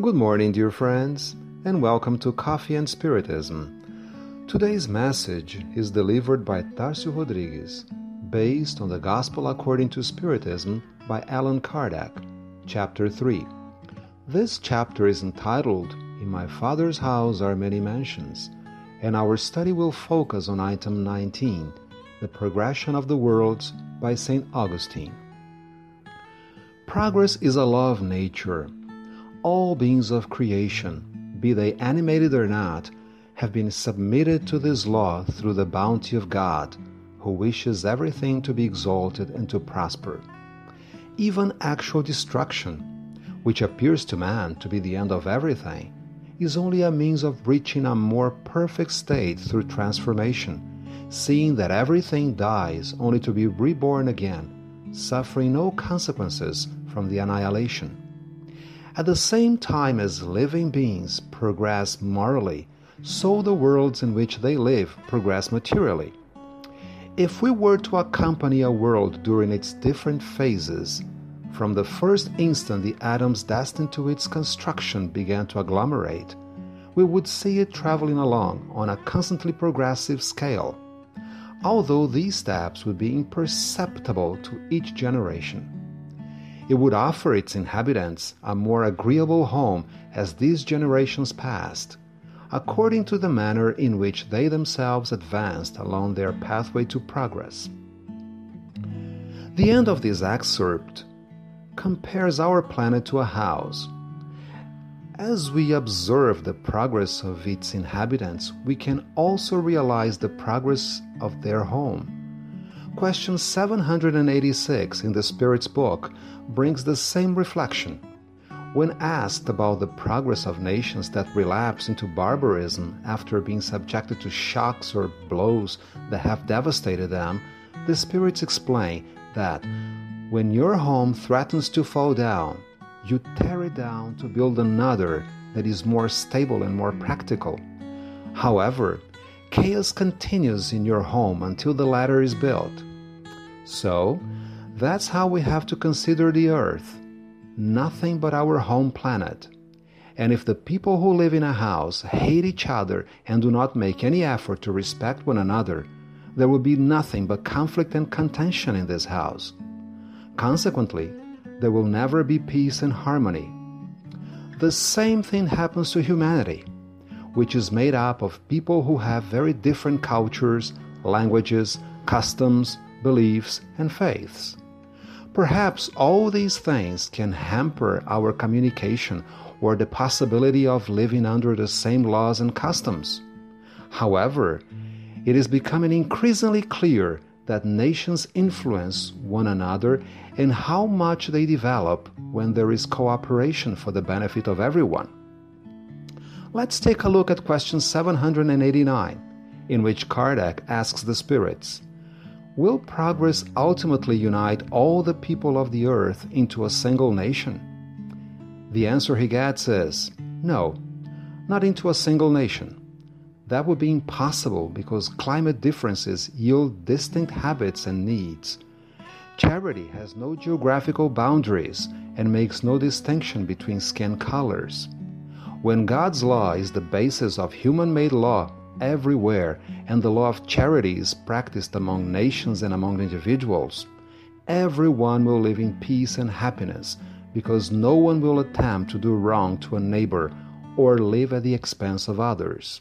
Good morning, dear friends, and welcome to Coffee and Spiritism. Today's message is delivered by Tarcio Rodrigues, based on the Gospel according to Spiritism by Allan Kardec, Chapter 3. This chapter is entitled In My Father's House Are Many Mansions, and our study will focus on item 19, The Progression of the Worlds by St. Augustine. Progress is a law of nature all beings of creation, be they animated or not, have been submitted to this law through the bounty of God, who wishes everything to be exalted and to prosper. Even actual destruction, which appears to man to be the end of everything, is only a means of reaching a more perfect state through transformation, seeing that everything dies only to be reborn again, suffering no consequences from the annihilation. At the same time as living beings progress morally, so the worlds in which they live progress materially. If we were to accompany a world during its different phases, from the first instant the atoms destined to its construction began to agglomerate, we would see it traveling along on a constantly progressive scale, although these steps would be imperceptible to each generation. It would offer its inhabitants a more agreeable home as these generations passed, according to the manner in which they themselves advanced along their pathway to progress. The end of this excerpt compares our planet to a house. As we observe the progress of its inhabitants, we can also realize the progress of their home. Question 786 in the Spirit's book brings the same reflection. When asked about the progress of nations that relapse into barbarism after being subjected to shocks or blows that have devastated them, the spirits explain that when your home threatens to fall down, you tear it down to build another that is more stable and more practical. However, chaos continues in your home until the latter is built. So, that's how we have to consider the Earth nothing but our home planet. And if the people who live in a house hate each other and do not make any effort to respect one another, there will be nothing but conflict and contention in this house. Consequently, there will never be peace and harmony. The same thing happens to humanity, which is made up of people who have very different cultures, languages, customs, beliefs, and faiths. Perhaps all these things can hamper our communication or the possibility of living under the same laws and customs. However, it is becoming increasingly clear that nations influence one another and how much they develop when there is cooperation for the benefit of everyone. Let's take a look at question 789, in which Kardec asks the spirits Will progress ultimately unite all the people of the earth into a single nation? The answer he gets is no, not into a single nation. That would be impossible because climate differences yield distinct habits and needs. Charity has no geographical boundaries and makes no distinction between skin colors. When God's law is the basis of human made law, everywhere, and the law of charity is practiced among nations and among individuals, everyone will live in peace and happiness because no one will attempt to do wrong to a neighbor or live at the expense of others.